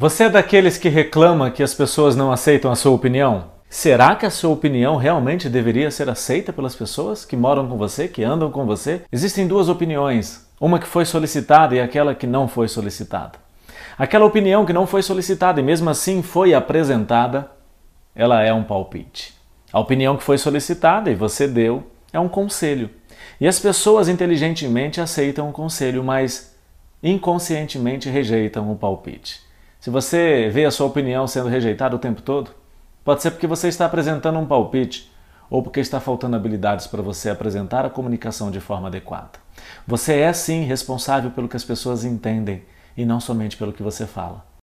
Você é daqueles que reclama que as pessoas não aceitam a sua opinião? Será que a sua opinião realmente deveria ser aceita pelas pessoas que moram com você, que andam com você? Existem duas opiniões, uma que foi solicitada e aquela que não foi solicitada. Aquela opinião que não foi solicitada e mesmo assim foi apresentada, ela é um palpite. A opinião que foi solicitada e você deu é um conselho. E as pessoas inteligentemente aceitam o conselho, mas inconscientemente rejeitam o palpite. Se você vê a sua opinião sendo rejeitada o tempo todo, pode ser porque você está apresentando um palpite ou porque está faltando habilidades para você apresentar a comunicação de forma adequada. Você é sim responsável pelo que as pessoas entendem e não somente pelo que você fala.